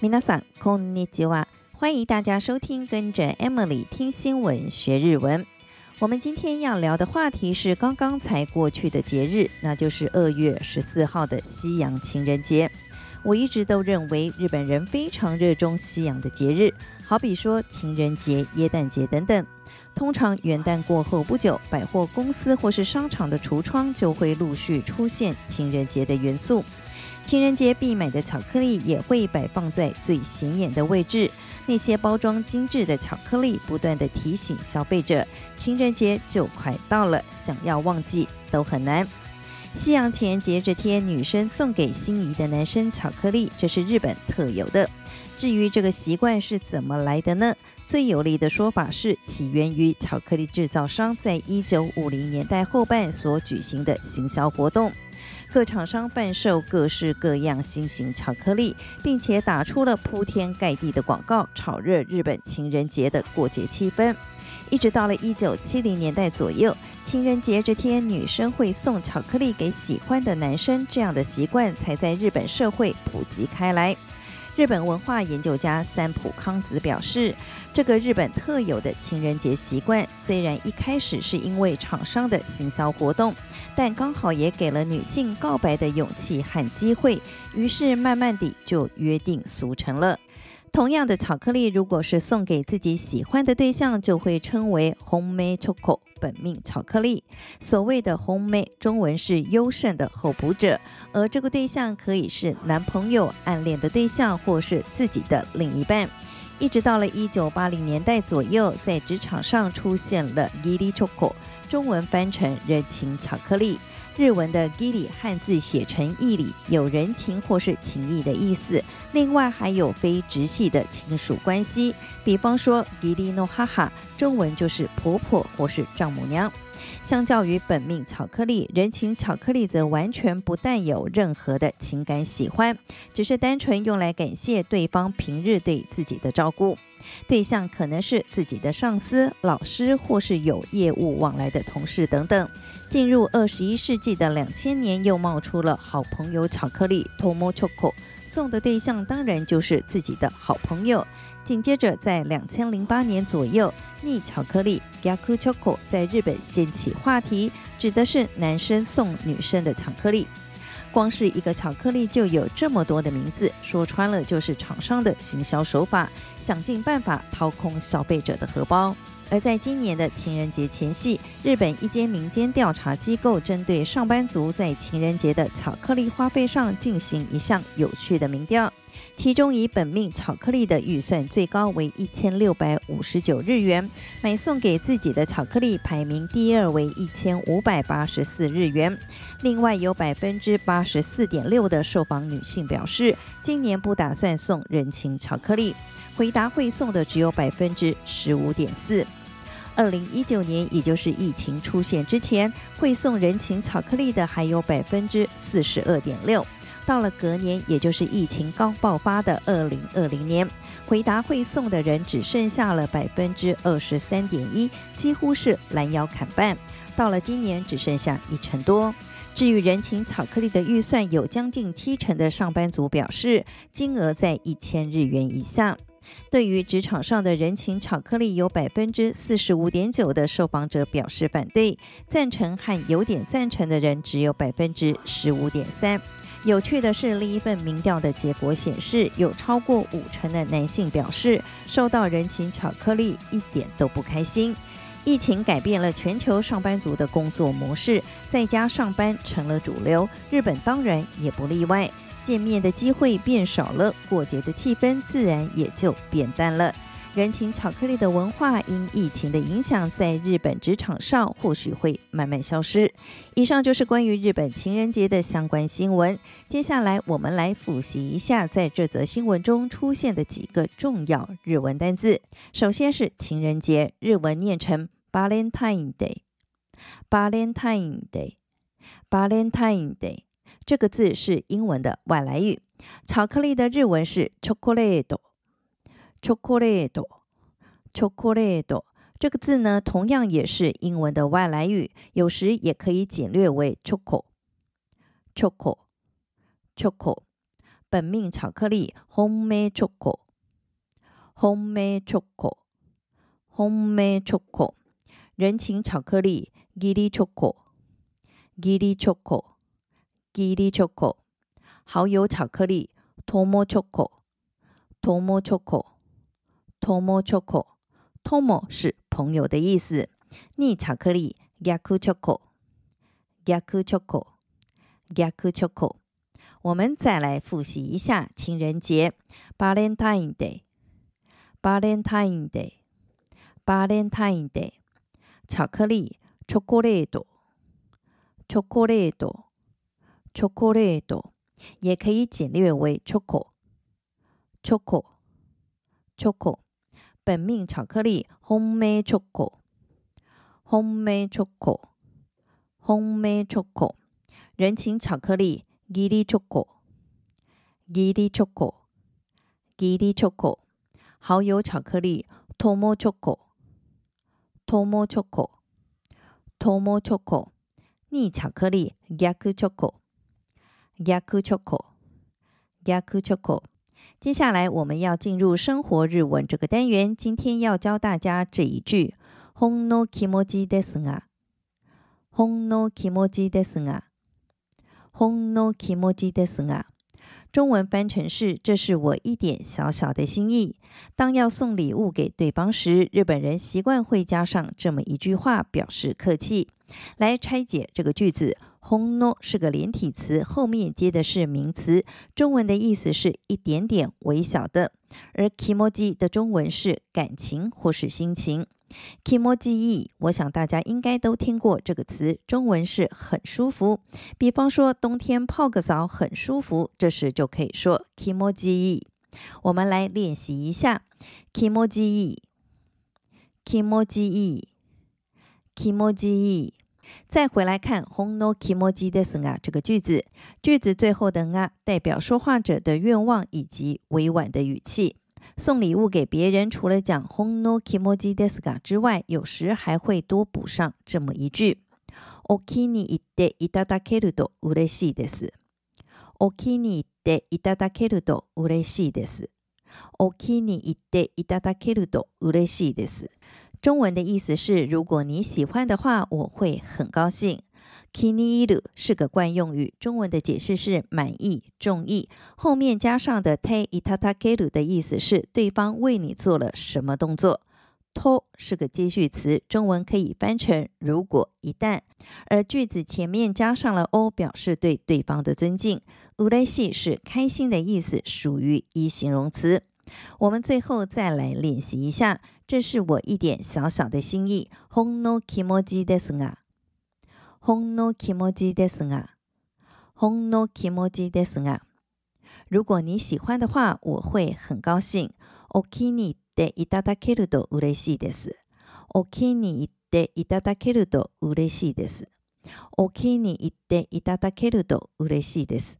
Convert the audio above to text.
皆さんこんにちは。欢迎大家收听，跟着 Emily 听新闻学日文。我们今天要聊的话题是刚刚才过去的节日，那就是二月十四号的西洋情人节。我一直都认为日本人非常热衷西洋的节日，好比说情人节、耶诞节等等。通常元旦过后不久，百货公司或是商场的橱窗就会陆续出现情人节的元素。 情人节必买的巧克力也会摆放在最显眼的位置。那些包装精致的巧克力，不断地提醒消费者，情人节就快到了，想要忘记都很难。西洋情人节这天，女生送给心仪的男生巧克力，这是日本特有的。至于这个习惯是怎么来的呢？最有力的说法是起源于巧克力制造商在一九五零年代后半所举行的行销活动。各厂商贩售各式各样新型巧克力，并且打出了铺天盖地的广告，炒热日本情人节的过节气氛。一直到了一九七零年代左右，情人节这天女生会送巧克力给喜欢的男生，这样的习惯才在日本社会普及开来。日本文化研究家三浦康子表示，这个日本特有的情人节习惯，虽然一开始是因为厂商的行销活动，但刚好也给了女性告白的勇气和机会，于是慢慢地就约定俗成了。同样的巧克力，如果是送给自己喜欢的对象，就会称为本命チョコ，本命巧克力。所谓的本命，中文是优胜的候补者，而这个对象可以是男朋友、暗恋的对象，或是自己的另一半。一直到了一九八零年代左右，在职场上出现了义理チョコ，中文翻成人情巧克力。 日文的义理汉字写成义理，有人情或是情谊的意思。另外还有非直系的亲属关系，比方说 g i l i no haha，，中文就是婆婆或是丈母娘。相较于本命巧克力，人情巧克力则完全不带有任何的情感喜欢，只是单纯用来感谢对方平日对自己的照顾。对象可能是自己的上司、老师，或是有业务往来的同事等等。进入二十一世纪的两千年，又冒出了好朋友巧克力 Tomo Choco，送的对象当然就是自己的好朋友。紧接着，在两千零八年左右，逆巧克力 （yaku choco） 在日本掀起话题，指的是男生送女生的巧克力。光是一个巧克力就有这么多的名字，说穿了就是厂商的行销手法，想尽办法掏空消费者的荷包。而在今年的情人节前夕，日本一间民间调查机构针对上班族在情人节的巧克力花费上进行一项有趣的民调。其中以本命巧克力的预算最高为一千六百五十九日元，买送给自己的巧克力排名第二为一千五百八十四日元。另外有百分之八十四点六的受访女性表示，今年不打算送人情巧克力，回答会送的只有百分之十五点四。二零一九年，也就是疫情出现之前，会送人情巧克力的还有百分之四十二点六。到了隔年，也就是疫情刚爆发的二零二零年，回答会送的人只剩下了百分之二十三点一，几乎是拦腰砍半。到了今年，只剩下一成多。至于人情巧克力的预算，有将近七成的上班族表示金额在一千日元以下。对于职场上的人情巧克力，有百分之四十五点九的受访者表示反对，赞成和有点赞成的人只有百分之十五点三。有趣的是，另一份民调的结果显示，有超过五成的男性表示，收到人情巧克力一点都不开心。疫情改变了全球上班族的工作模式，在家上班成了主流，日本当然也不例外。见面的机会变少了，过节的气氛自然也就变淡了。人情巧克力的文化因疫情的影响，在日本职场上或许会慢慢消失。以上就是关于日本情人节的相关新闻。接下来我们来复习一下在这则新闻中出现的几个重要日文单字。首先是情人节，日文念成 Valentine Day，Valentine Day，Valentine Day。这个字是英文的外来语。巧克力的日文是 chocolate，chocolate，chocolate。这个字呢，同样也是英文的外来语，有时也可以简略为 choco，choco，choco。本命巧克力 homemade choco，homemade choco，homemade choco。人情巧克力 giri choco，giri choco。吉利巧克蚝油巧克力，托莫巧克，托莫巧克，托莫巧克，托莫是朋友的意思。逆巧克力，雅库巧克，雅库巧克，雅库巧克。我们再来复习一下情人节，Valentine Day，Valentine Day，Valentine Day。巧克力，chocolate，chocolate。Chocolate, chocolate, chocolate，也可以简略为 choco，choco，choco。本命巧克力，homemade choco，homemade choco，homemade choco。人情巧克力，giri choco，giri choco，giri choco。好友巧克力，tomo choco，tomo choco，tomo choco。逆巧克力，逆巧克力。ョコ，逆チョコ，逆チョコ。接下来我们要进入生活日文这个单元，今天要教大家这一句：ほんの気持ちですが，ほんの気持ちですが。ほんの気持ちですが，中文翻成是“这是我一点小小的心意”。当要送礼物给对方时，日本人习惯会加上这么一句话，表示客气。来拆解这个句子， ほんの是个连体词，后面接的是名词，中文的意思是一点点微小的，而気持ち的中文是感情或是心情。気持ちいい，我想大家应该都听过这个词，中文是很舒服。比方说冬天泡个澡很舒服，这时就可以说気持ちいい。我们来练习一下気 持ちいい，気持ちいい，気持ちいい。再回来看ほんの気持ちですが这个句子，句子最后的が代表说话者的愿望以及委婉的语气。送礼物给别人，除了讲ほんの気持ちですが之外，有时还会多补上这么一句：お気に入っていただけると嬉しいです。お 気に入っていただけると嬉しいです。お気に入っていただけると嬉しいです。中文的意思是：如果你喜欢的话，我会很高兴。気に入る是个惯用语，中文的解释是满意、中意。后面加上的ていただける的意思是对方为你做了什么动作。と是个接续词，中文可以翻成如果、一旦。而句子前面加上了お，表示对对方的尊敬。嬉しい是开心的意思，属于一形容词。我们最后再来练习一下， 这是我一点小小的心意。ほんの気持ちですが。ほんの気持ちですが，ほんの気持ちですが，如果你喜欢的话，我会很高兴。お気に入っていただけると嬉しいです。お気に入っていただけると嬉しいです。お気に入っていただけると嬉しいです。